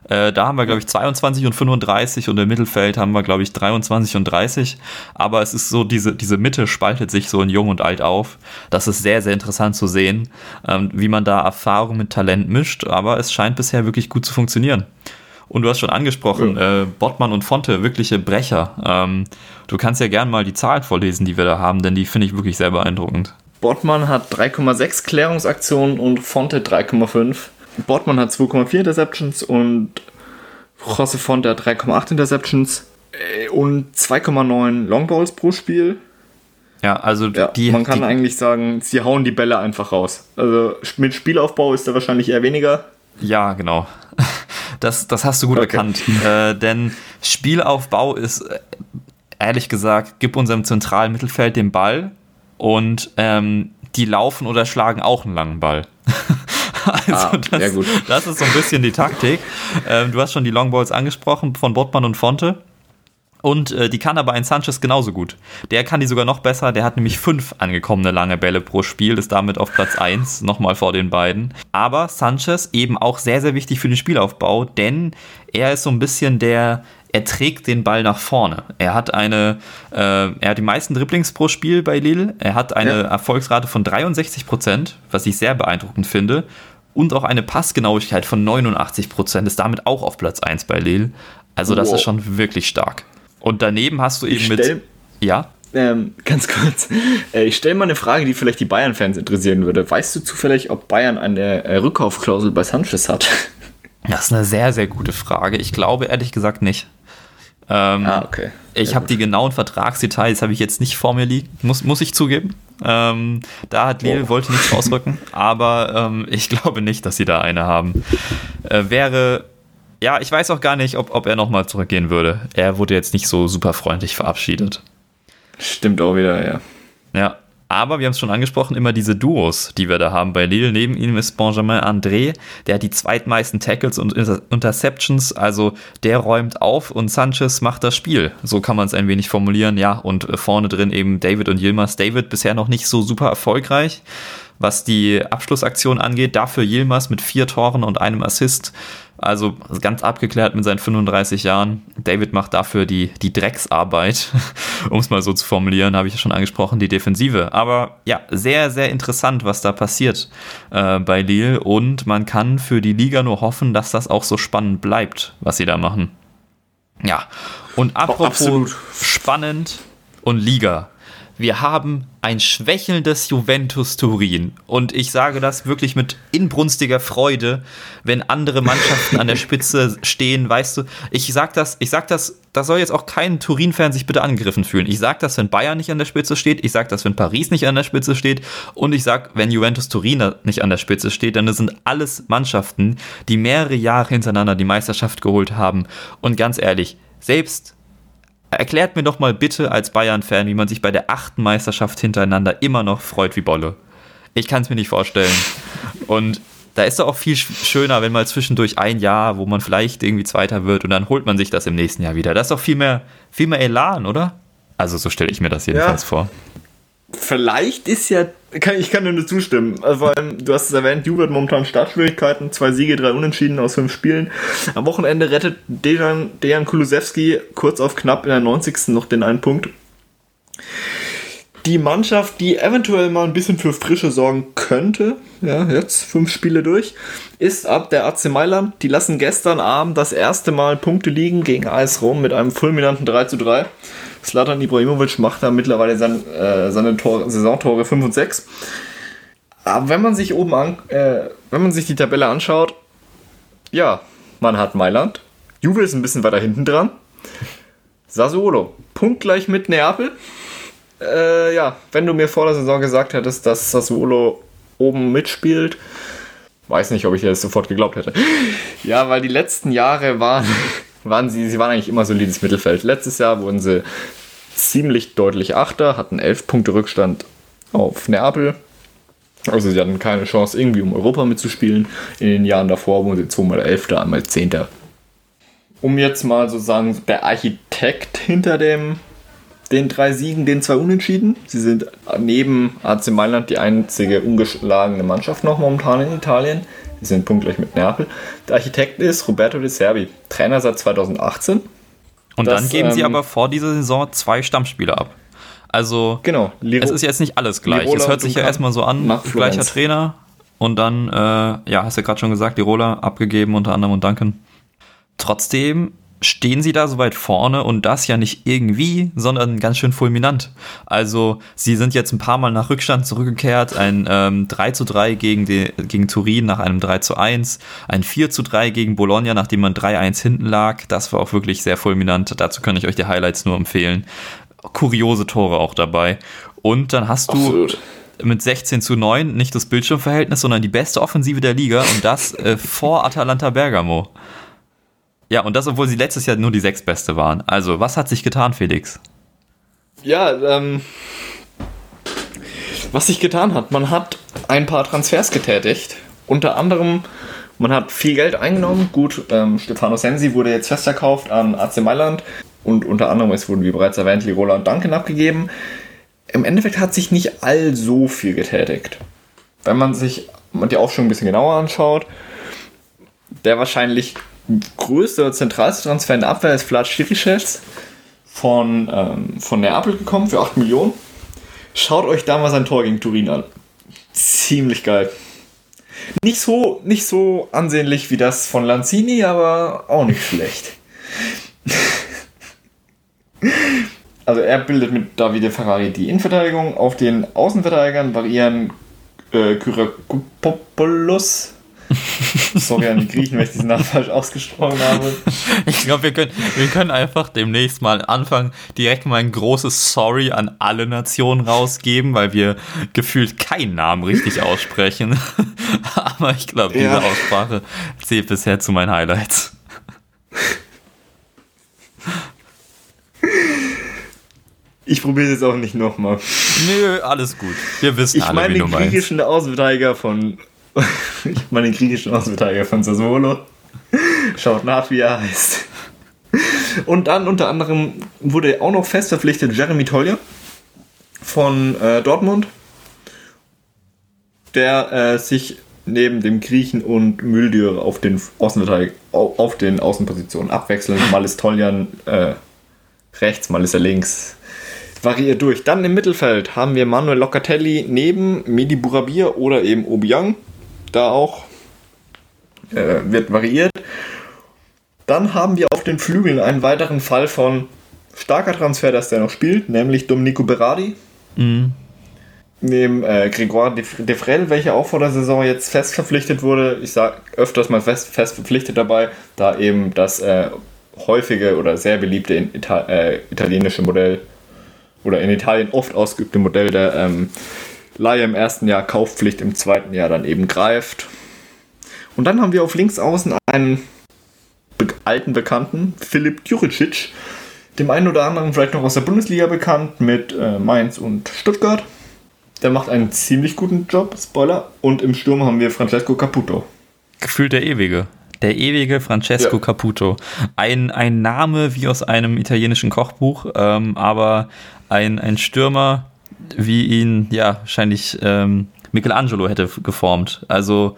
Äh, da haben wir, glaube ich, 22 und 35 und im Mittelfeld haben wir, glaube ich, 23 und 30. Aber es ist so, diese, diese Mitte spaltet sich so in Jung und Alt auf. Das ist sehr, sehr interessant zu sehen, ähm, wie man da Erfahrung mit Talent mischt. Aber es scheint bisher wirklich gut zu funktionieren. Und du hast schon angesprochen, ja. äh, Bottmann und Fonte, wirkliche Brecher. Ähm, du kannst ja gern mal die Zahlen vorlesen, die wir da haben, denn die finde ich wirklich sehr beeindruckend. Bottmann hat 3,6 Klärungsaktionen und Fonte 3,5. Bortmann hat 2,4 Interceptions und José Fonte hat 3,8 Interceptions äh, und 2,9 Longballs pro Spiel. Ja, also ja, die. Man kann die, eigentlich sagen, sie hauen die Bälle einfach raus. Also mit Spielaufbau ist da wahrscheinlich eher weniger. Ja, genau. Das, das hast du gut okay. erkannt. Äh, denn Spielaufbau ist, äh, ehrlich gesagt, gib unserem zentralen Mittelfeld den Ball und ähm, die laufen oder schlagen auch einen langen Ball. Also ah, das, das, ist so ein bisschen die Taktik. Ähm, du hast schon die Longballs angesprochen von Bottmann und Fonte. Und äh, die kann aber ein Sanchez genauso gut. Der kann die sogar noch besser. Der hat nämlich fünf angekommene lange Bälle pro Spiel, ist damit auf Platz 1, nochmal vor den beiden. Aber Sanchez eben auch sehr, sehr wichtig für den Spielaufbau, denn er ist so ein bisschen der, er trägt den Ball nach vorne. Er hat eine, äh, er hat die meisten Dribblings pro Spiel bei Lille. Er hat eine ja. Erfolgsrate von 63 Prozent, was ich sehr beeindruckend finde und auch eine Passgenauigkeit von 89 Prozent ist damit auch auf Platz 1 bei Lille. Also das wow. ist schon wirklich stark. Und daneben hast du eben mit... Ja? Ähm, ganz kurz. Äh, ich stelle mal eine Frage, die vielleicht die Bayern-Fans interessieren würde. Weißt du zufällig, ob Bayern eine äh, Rückkaufklausel bei Sanchez hat? Das ist eine sehr, sehr gute Frage. Ich glaube ehrlich gesagt nicht. Ähm, ah, okay. Ich habe die genauen Vertragsdetails habe ich jetzt nicht vor mir liegen, muss, muss ich zugeben. Ähm, da hat Lille, oh. wollte nichts ausrücken, aber ähm, ich glaube nicht, dass sie da eine haben. Äh, wäre, ja, ich weiß auch gar nicht, ob, ob er nochmal zurückgehen würde. Er wurde jetzt nicht so super freundlich verabschiedet. Stimmt auch wieder, ja. Ja, aber wir haben es schon angesprochen, immer diese Duos, die wir da haben bei Lille. Neben ihm ist Benjamin André, der hat die zweitmeisten Tackles und Interceptions, also der räumt auf und Sanchez macht das Spiel. So kann man es ein wenig formulieren, ja. Und vorne drin eben David und Yilmaz. David bisher noch nicht so super erfolgreich, was die Abschlussaktion angeht. Dafür Yilmaz mit vier Toren und einem Assist. Also ganz abgeklärt mit seinen 35 Jahren. David macht dafür die, die Drecksarbeit, um es mal so zu formulieren, habe ich ja schon angesprochen, die Defensive. Aber ja, sehr, sehr interessant, was da passiert äh, bei Lille. Und man kann für die Liga nur hoffen, dass das auch so spannend bleibt, was sie da machen. Ja, und apropos absolut. spannend und Liga. Wir haben ein schwächelndes Juventus Turin. Und ich sage das wirklich mit inbrunstiger Freude, wenn andere Mannschaften an der Spitze stehen, weißt du. Ich sag das, ich sag das, da soll jetzt auch kein Turin-Fan sich bitte angegriffen fühlen. Ich sag das, wenn Bayern nicht an der Spitze steht. Ich sag das, wenn Paris nicht an der Spitze steht. Und ich sag, wenn Juventus Turin nicht an der Spitze steht, dann sind alles Mannschaften, die mehrere Jahre hintereinander die Meisterschaft geholt haben. Und ganz ehrlich, selbst Erklärt mir doch mal bitte als Bayern-Fan, wie man sich bei der achten Meisterschaft hintereinander immer noch freut wie Bolle. Ich kann es mir nicht vorstellen. Und da ist doch auch viel schöner, wenn mal zwischendurch ein Jahr, wo man vielleicht irgendwie Zweiter wird und dann holt man sich das im nächsten Jahr wieder. Das ist doch viel mehr, viel mehr Elan, oder? Also so stelle ich mir das jedenfalls ja. vor vielleicht ist ja, kann, ich kann dir nur zustimmen. Also, vor allem, du hast es erwähnt, Juve hat momentan Startschwierigkeiten, zwei Siege, drei Unentschieden aus fünf Spielen. Am Wochenende rettet Dejan, Dejan Kulusewski kurz auf knapp in der 90. noch den einen Punkt. Die Mannschaft, die eventuell mal ein bisschen für Frische sorgen könnte, ja, jetzt fünf Spiele durch, ist ab der AC Mailand. Die lassen gestern Abend das erste Mal Punkte liegen gegen AS Rom mit einem fulminanten 3 zu 3. Slatan Ibrahimovic macht da mittlerweile sein, äh, seine Tor Saisontore 5 und 6. Aber wenn man sich oben an, äh, wenn man sich die Tabelle anschaut, ja, man hat Mailand. Juve ist ein bisschen weiter hinten dran. Sassuolo, punktgleich mit Neapel. Äh, ja, wenn du mir vor der Saison gesagt hättest, dass Sassuolo oben mitspielt, weiß nicht, ob ich dir das sofort geglaubt hätte. Ja, weil die letzten Jahre waren waren sie, sie waren eigentlich immer solides Mittelfeld. Letztes Jahr wurden sie ziemlich deutlich Achter, hatten elf Punkte Rückstand auf Neapel. Also sie hatten keine Chance, irgendwie um Europa mitzuspielen. In den Jahren davor wurden sie zweimal Elfter, einmal Zehnter. Um jetzt mal sozusagen der Architekt hinter dem, den drei Siegen, den zwei Unentschieden. Sie sind neben AC Mailand die einzige ungeschlagene Mannschaft noch momentan in Italien. Die sind punktgleich mit Neapel. Der Architekt ist Roberto De Serbi, Trainer seit 2018. Und das, dann geben ähm, sie aber vor dieser Saison zwei Stammspieler ab. Also, genau, Liro es ist jetzt nicht alles gleich. Lirola es hört sich ja erstmal so an, gleicher Trainer. Und dann, äh, ja, hast du ja gerade schon gesagt, die Roller abgegeben unter anderem und Duncan. Trotzdem stehen sie da so weit vorne und das ja nicht irgendwie, sondern ganz schön fulminant. Also sie sind jetzt ein paar Mal nach Rückstand zurückgekehrt, ein ähm, 3 zu 3 gegen, die, gegen Turin nach einem 3 zu 1, ein 4 zu 3 gegen Bologna, nachdem man 3-1 hinten lag. Das war auch wirklich sehr fulminant. Dazu kann ich euch die Highlights nur empfehlen. Kuriose Tore auch dabei. Und dann hast du Absolut. mit 16 zu 9 nicht das Bildschirmverhältnis, sondern die beste Offensive der Liga und das äh, vor Atalanta Bergamo. Ja, und das, obwohl sie letztes Jahr nur die sechstbeste waren. Also, was hat sich getan, Felix? Ja, ähm, was sich getan hat, man hat ein paar Transfers getätigt. Unter anderem, man hat viel Geld eingenommen. Gut, ähm, Stefano Sensi wurde jetzt festverkauft an AC Mailand. Und unter anderem, es wurden, wie bereits erwähnt, Lirola und Duncan abgegeben. Im Endeffekt hat sich nicht all so viel getätigt. Wenn man sich die Aufstellung ein bisschen genauer anschaut, der wahrscheinlich größte oder zentralste Transfer in der Abwehr ist Vlad Chiriches von, ähm, von Neapel gekommen für 8 Millionen. Schaut euch damals ein Tor gegen Turin an. Ziemlich geil. Nicht so, nicht so ansehnlich wie das von Lanzini, aber auch nicht schlecht. also er bildet mit Davide Ferrari die Innenverteidigung. Auf den Außenverteidigern variieren äh, Kyrakopoulos, Sorry an die Griechen, wenn ich diesen Namen falsch ausgesprochen habe. Ich glaube, wir können, wir können einfach demnächst mal anfangen, direkt mal ein großes Sorry an alle Nationen rausgeben, weil wir gefühlt keinen Namen richtig aussprechen. Aber ich glaube, diese ja. Aussprache zählt bisher zu meinen Highlights. Ich probiere es jetzt auch nicht nochmal. Nö, alles gut. Wir wissen ich alle, meine wie du meinst. Ich meine den griechischen Außenverteidiger von ich meine den griechischen Außenverteidiger von Sassuolo. Schaut nach, wie er heißt. Und dann unter anderem wurde auch noch fest verpflichtet Jeremy Tolja von äh, Dortmund, der äh, sich neben dem Griechen und Müldür auf den auf den Außenpositionen abwechseln. Mal ist Toljan äh, rechts, mal ist er links. Variiert durch. Dann im Mittelfeld haben wir Manuel Locatelli neben Medi Burabir oder eben Obiang da auch. Äh, wird variiert. Dann haben wir auf den Flügeln einen weiteren Fall von starker Transfer, dass der noch spielt, nämlich Domenico Berardi. Mhm. Neben äh, Grégoire Defrel, welcher auch vor der Saison jetzt fest verpflichtet wurde. Ich sage öfters mal fest, fest verpflichtet dabei, da eben das äh, häufige oder sehr beliebte Ita äh, italienische Modell oder in Italien oft ausgeübte Modell der ähm, Laie im ersten Jahr, Kaufpflicht im zweiten Jahr dann eben greift. Und dann haben wir auf links außen einen alten Bekannten, Philipp Juricic, dem einen oder anderen vielleicht noch aus der Bundesliga bekannt, mit äh, Mainz und Stuttgart. Der macht einen ziemlich guten Job, Spoiler. Und im Sturm haben wir Francesco Caputo. Gefühlt der ewige. Der ewige Francesco ja. Caputo. Ein, ein Name wie aus einem italienischen Kochbuch, ähm, aber ein, ein Stürmer, wie ihn ja wahrscheinlich ähm, Michelangelo hätte geformt. Also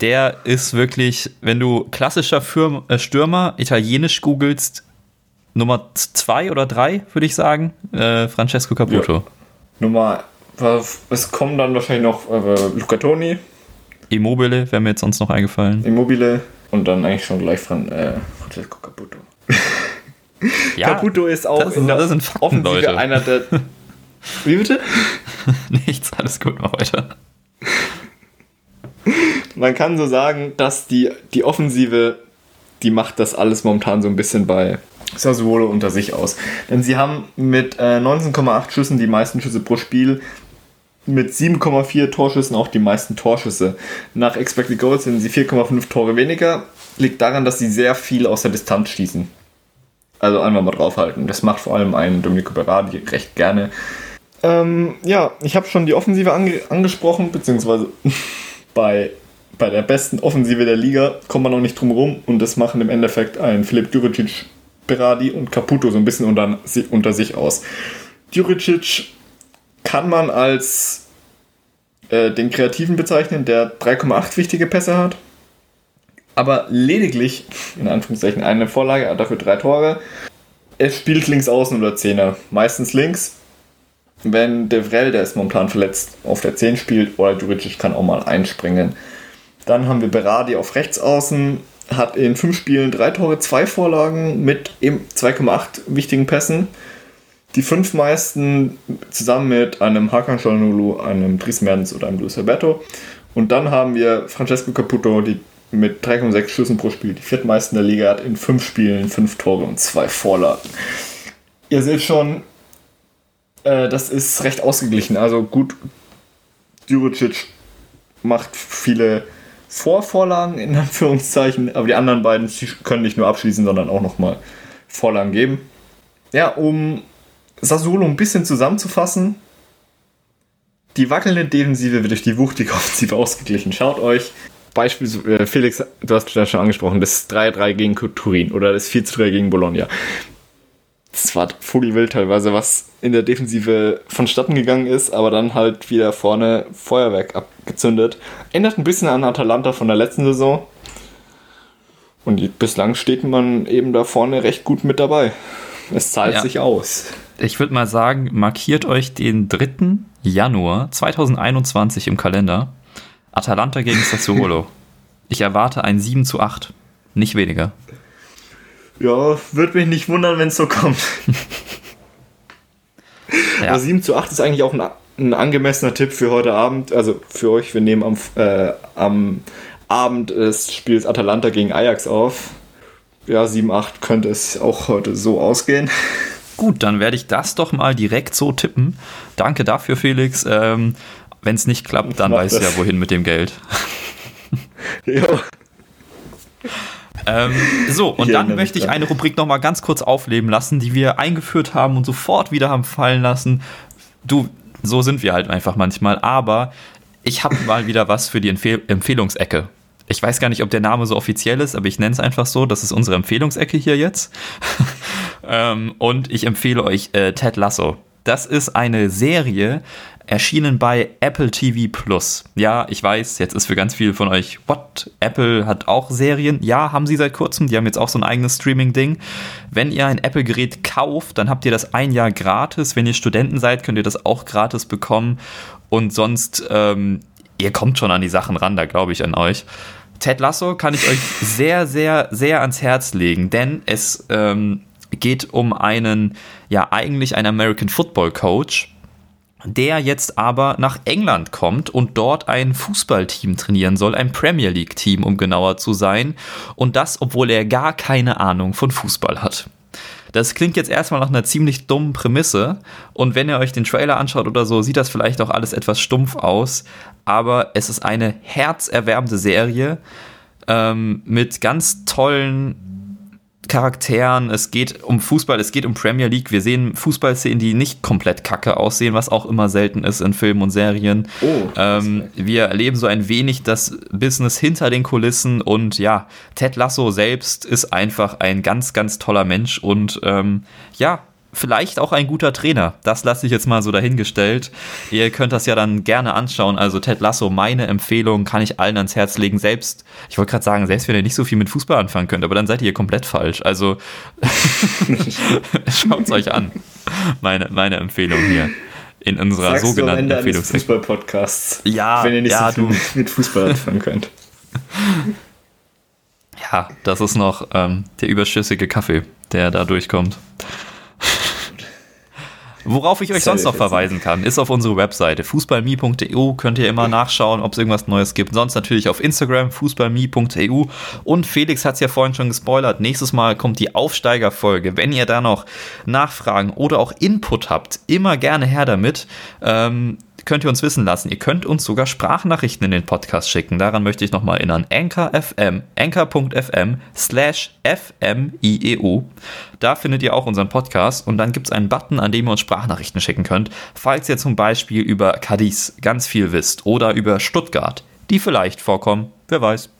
der ist wirklich, wenn du klassischer Firm, äh, Stürmer italienisch googelst, Nummer zwei oder drei, würde ich sagen, äh, Francesco Caputo. Ja. Nummer, es kommen dann wahrscheinlich noch äh, Luca Toni. Immobile wäre mir jetzt sonst noch eingefallen. Immobile und dann eigentlich schon gleich Fran, äh, Francesco Caputo. ja, Caputo ist auch das, in der Fakten, Offensive Leute. einer der. Wie bitte? Nichts, alles gut, mach weiter. Man kann so sagen, dass die, die Offensive, die macht das alles momentan so ein bisschen bei Sassuolo unter sich aus. Denn sie haben mit äh, 19,8 Schüssen die meisten Schüsse pro Spiel, mit 7,4 Torschüssen auch die meisten Torschüsse. Nach Expected Goals sind sie 4,5 Tore weniger. Liegt daran, dass sie sehr viel aus der Distanz schießen. Also einmal mal draufhalten. Das macht vor allem ein Domenico Berardi recht gerne. Ähm, ja, ich habe schon die Offensive ange angesprochen, beziehungsweise bei, bei der besten Offensive der Liga kommt man auch nicht drum rum und das machen im Endeffekt ein Filip Djuricic, Berardi und Caputo so ein bisschen unter, unter sich aus. Djuricic kann man als äh, den Kreativen bezeichnen, der 3,8 wichtige Pässe hat, aber lediglich, in Anführungszeichen, eine Vorlage, dafür drei Tore. Er spielt links außen oder Zehner, meistens links. Wenn Devrel, der ist momentan verletzt, auf der 10 spielt, oder Juricic kann auch mal einspringen. Dann haben wir Berardi auf rechts außen, hat in fünf Spielen drei Tore, zwei Vorlagen mit 2,8 wichtigen Pässen. Die fünf meisten zusammen mit einem Hakan Çalhanoğlu, einem Dries Mertens oder einem Luis Alberto. Und dann haben wir Francesco Caputo die mit 3,6 Schüssen pro Spiel, die viertmeisten der Liga, hat in fünf Spielen fünf Tore und zwei Vorlagen. Ihr seht schon, äh, das ist recht ausgeglichen. Also gut, Djuricic macht viele Vorvorlagen in Anführungszeichen, aber die anderen beiden können nicht nur abschließen, sondern auch nochmal Vorlagen geben. Ja, um Sassuolo ein bisschen zusammenzufassen, die wackelnde Defensive wird durch die wuchtige Offensive ausgeglichen. Schaut euch beispielsweise, äh, Felix, du hast das schon angesprochen, das 3-3 gegen Turin oder das 4-3 gegen Bologna. Das war vogelwild teilweise, was in der Defensive vonstatten gegangen ist, aber dann halt wieder vorne Feuerwerk abgezündet. Ändert ein bisschen an Atalanta von der letzten Saison. Und bislang steht man eben da vorne recht gut mit dabei. Es zahlt ja. sich aus. Ich würde mal sagen, markiert euch den 3. Januar 2021 im Kalender. Atalanta gegen Sassuolo. Ich erwarte ein 7 zu 8. Nicht weniger. Ja, würde mich nicht wundern, wenn es so kommt. ja. Aber 7 zu 8 ist eigentlich auch ein, ein, angemessener Tipp für heute Abend. Also für euch, wir nehmen am, äh, am Abend des Spiels Atalanta gegen Ajax auf. Ja, 7-8 könnte es auch heute so ausgehen. Gut, dann werde ich das doch mal direkt so tippen. Danke dafür, Felix. Ähm, wenn es nicht klappt, dann weißt du ja, wohin mit dem Geld. ja. Ähm, so, und dann möchte ich eine Rubrik nochmal ganz kurz aufleben lassen, die wir eingeführt haben und sofort wieder haben fallen lassen. Du, so sind wir halt einfach manchmal, aber ich habe mal wieder was für die Empfehl Empfehlungsecke. Ich weiß gar nicht, ob der Name so offiziell ist, aber ich nenne es einfach so. Das ist unsere Empfehlungsecke hier jetzt. ähm, und ich empfehle euch äh, Ted Lasso. Das ist eine Serie, erschienen bei Apple TV Plus. Ja, ich weiß, jetzt ist für ganz viele von euch, what? Apple hat auch Serien? Ja, haben sie seit kurzem. Die haben jetzt auch so ein eigenes Streaming-Ding. Wenn ihr ein Apple-Gerät kauft, dann habt ihr das ein Jahr gratis. Wenn ihr Studenten seid, könnt ihr das auch gratis bekommen. Und sonst, ähm, ihr kommt schon an die Sachen ran, da glaube ich an euch. Ted Lasso kann ich euch sehr, sehr, sehr ans Herz legen, denn es ähm, geht um einen, ja, eigentlich einen American Football Coach, der jetzt aber nach England kommt und dort ein Fußballteam trainieren soll, ein Premier League Team, um genauer zu sein. Und das, obwohl er gar keine Ahnung von Fußball hat. Das klingt jetzt erstmal nach einer ziemlich dummen Prämisse. Und wenn ihr euch den Trailer anschaut oder so, sieht das vielleicht auch alles etwas stumpf aus. Aber es ist eine herzerwärmende Serie ähm, mit ganz tollen Charakteren, es geht um Fußball, es geht um Premier League. Wir sehen Fußballszenen, die nicht komplett kacke aussehen, was auch immer selten ist in Filmen und Serien. Oh, ähm, wir erleben so ein wenig das Business hinter den Kulissen und ja, Ted Lasso selbst ist einfach ein ganz, ganz toller Mensch und ähm, ja, vielleicht auch ein guter Trainer. Das lasse ich jetzt mal so dahingestellt. Ihr könnt das ja dann gerne anschauen. Also Ted Lasso, meine Empfehlung kann ich allen ans Herz legen. Selbst, ich wollte gerade sagen, selbst wenn ihr nicht so viel mit Fußball anfangen könnt, aber dann seid ihr komplett falsch. Also schaut es euch an. Meine, meine Empfehlung hier. In unserer Sagst sogenannten Empfehlungs Fußball-Podcasts. Ja, wenn ihr nicht ja, so viel du. mit Fußball anfangen könnt. Ja, das ist noch ähm, der überschüssige Kaffee, der da durchkommt. Worauf ich euch sonst noch verweisen kann, ist auf unsere Webseite fußballmi.eu. Könnt ihr immer nachschauen, ob es irgendwas Neues gibt. Sonst natürlich auf Instagram fußballmi.eu. Und Felix hat es ja vorhin schon gespoilert. Nächstes Mal kommt die Aufsteigerfolge. Wenn ihr da noch Nachfragen oder auch Input habt, immer gerne her damit. Ähm, könnt ihr uns wissen lassen. Ihr könnt uns sogar Sprachnachrichten in den Podcast schicken. Daran möchte ich nochmal erinnern. Anchor.fm, anchor.fm slash fmieu. Da findet ihr auch unseren Podcast und dann gibt es einen Button, an dem ihr uns Sprachnachrichten schicken könnt. Falls ihr zum Beispiel über Cadiz ganz viel wisst oder über Stuttgart, die vielleicht vorkommen, wer weiß.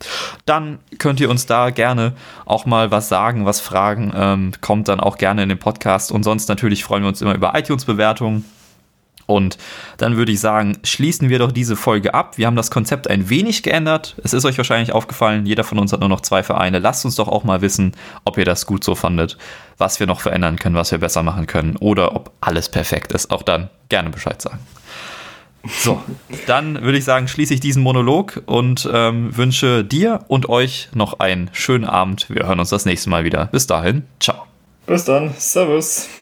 Dann könnt ihr uns da gerne auch mal was sagen, was fragen. Ähm, kommt dann auch gerne in den Podcast. Und sonst natürlich freuen wir uns immer über iTunes-Bewertungen und dann würde ich sagen, schließen wir doch diese Folge ab. Wir haben das Konzept ein wenig geändert. Es ist euch wahrscheinlich aufgefallen, jeder von uns hat nur noch zwei Vereine. Lasst uns doch auch mal wissen, ob ihr das gut so fandet, was wir noch verändern können, was wir besser machen können oder ob alles perfekt ist. Auch dann gerne Bescheid sagen. So, dann würde ich sagen, schließe ich diesen Monolog und ähm, wünsche dir und euch noch einen schönen Abend. Wir hören uns das nächste Mal wieder. Bis dahin, ciao. Bis dann, Servus.